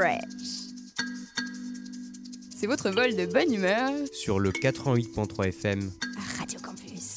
fresh. C'est votre vol de bonne humeur sur le 88.3 FM Radio Campus.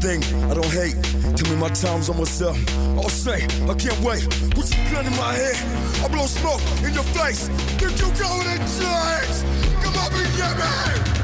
thing I don't hate. Tell me my time's almost up. I'll say, I can't wait. Put your gun in my head. I blow smoke in your face. Think you going to church? Come on get me!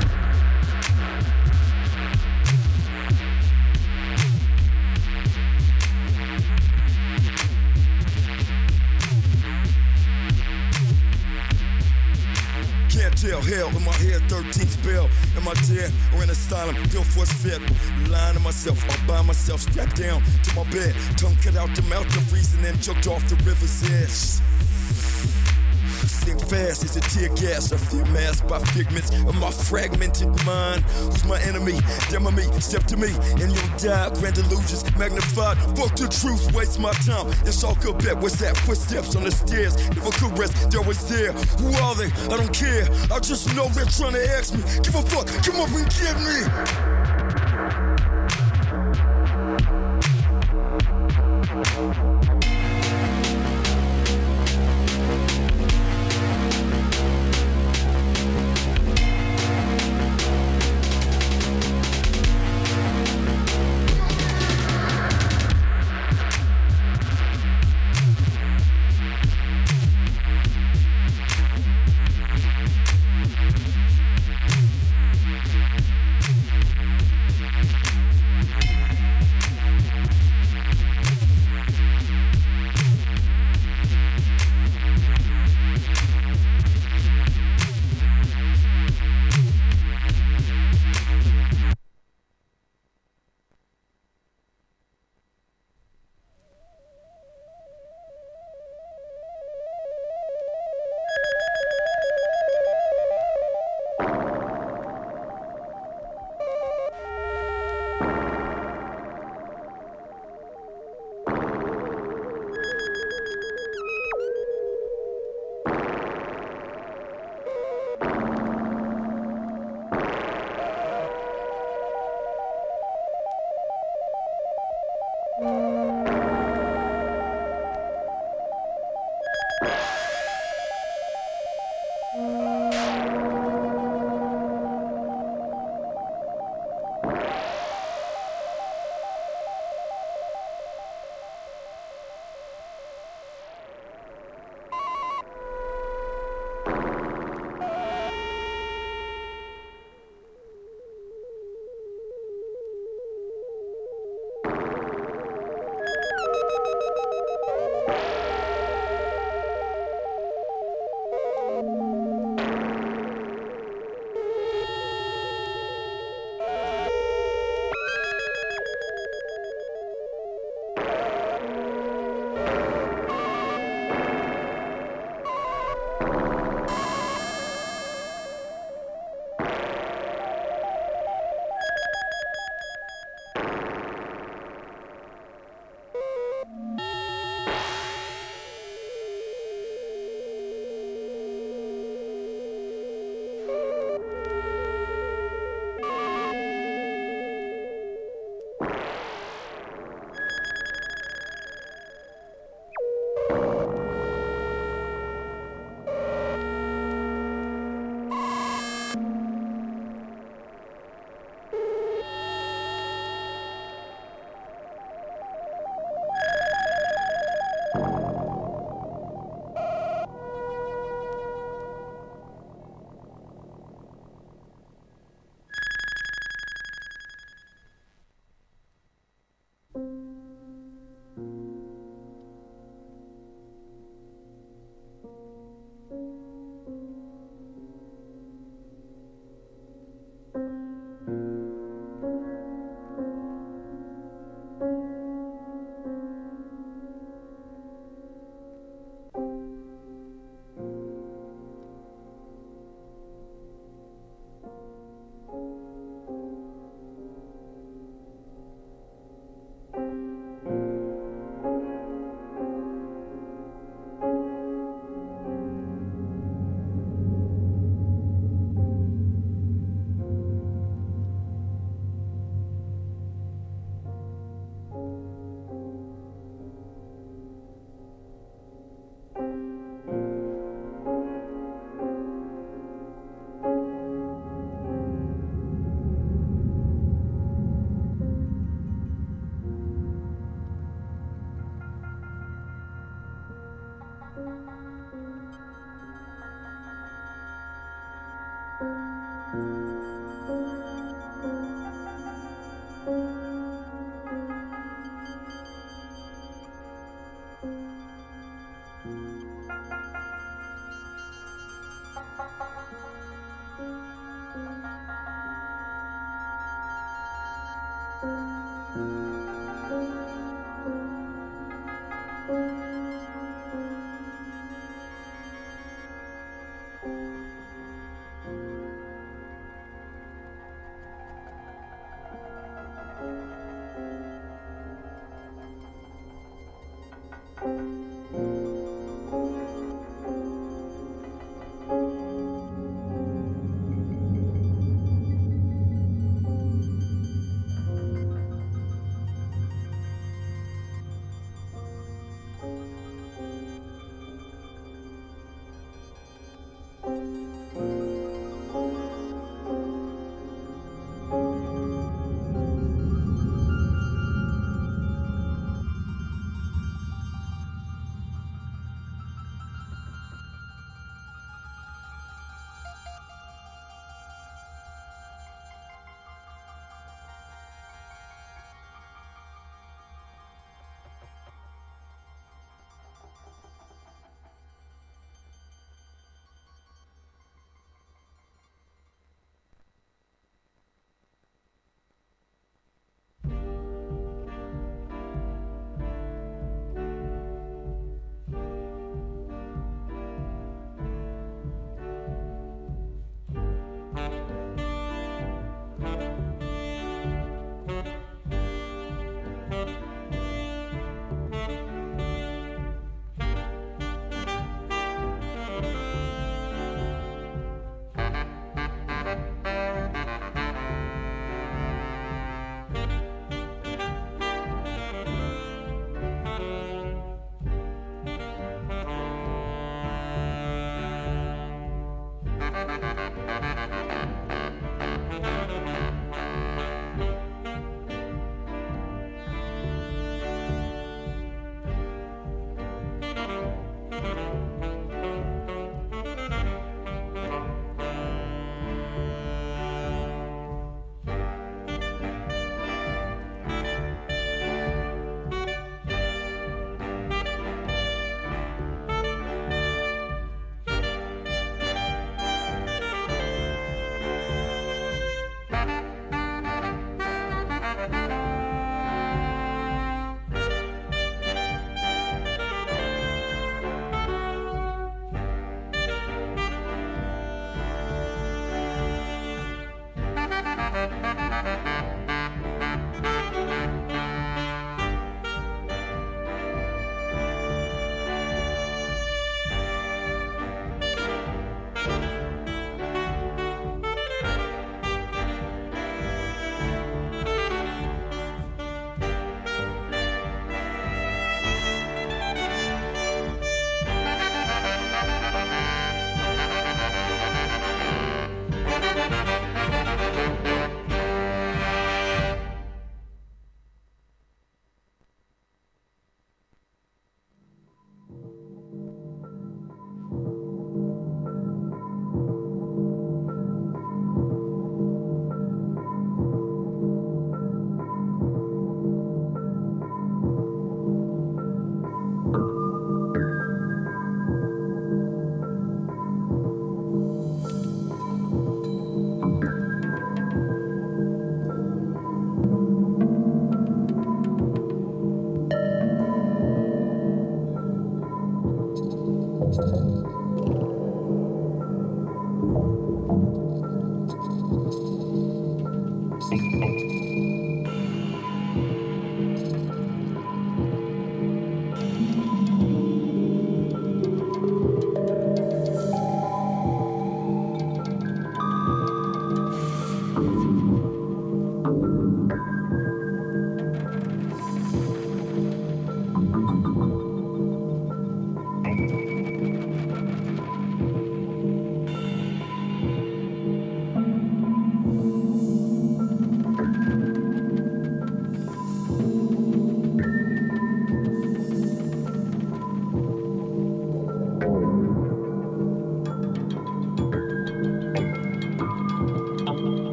Tell hell in my head, 13th spell. Am I dead or in asylum? Feel force fed. Lying to myself, all by myself, strapped down to my bed. Tongue cut out the mouth, the freezing and choked off the river's edge think fast as a tear gas. I fear masked by figments of my fragmented mind. Who's my enemy? Demo me, step to me, and you'll die. Grand illusions magnified. Fuck the truth, waste my time. It's all good bet. What's that? Footsteps on the stairs. Never could rest, they're always there. Who are they? I don't care. I just know they're trying to ask me. Give a fuck, come up and get me.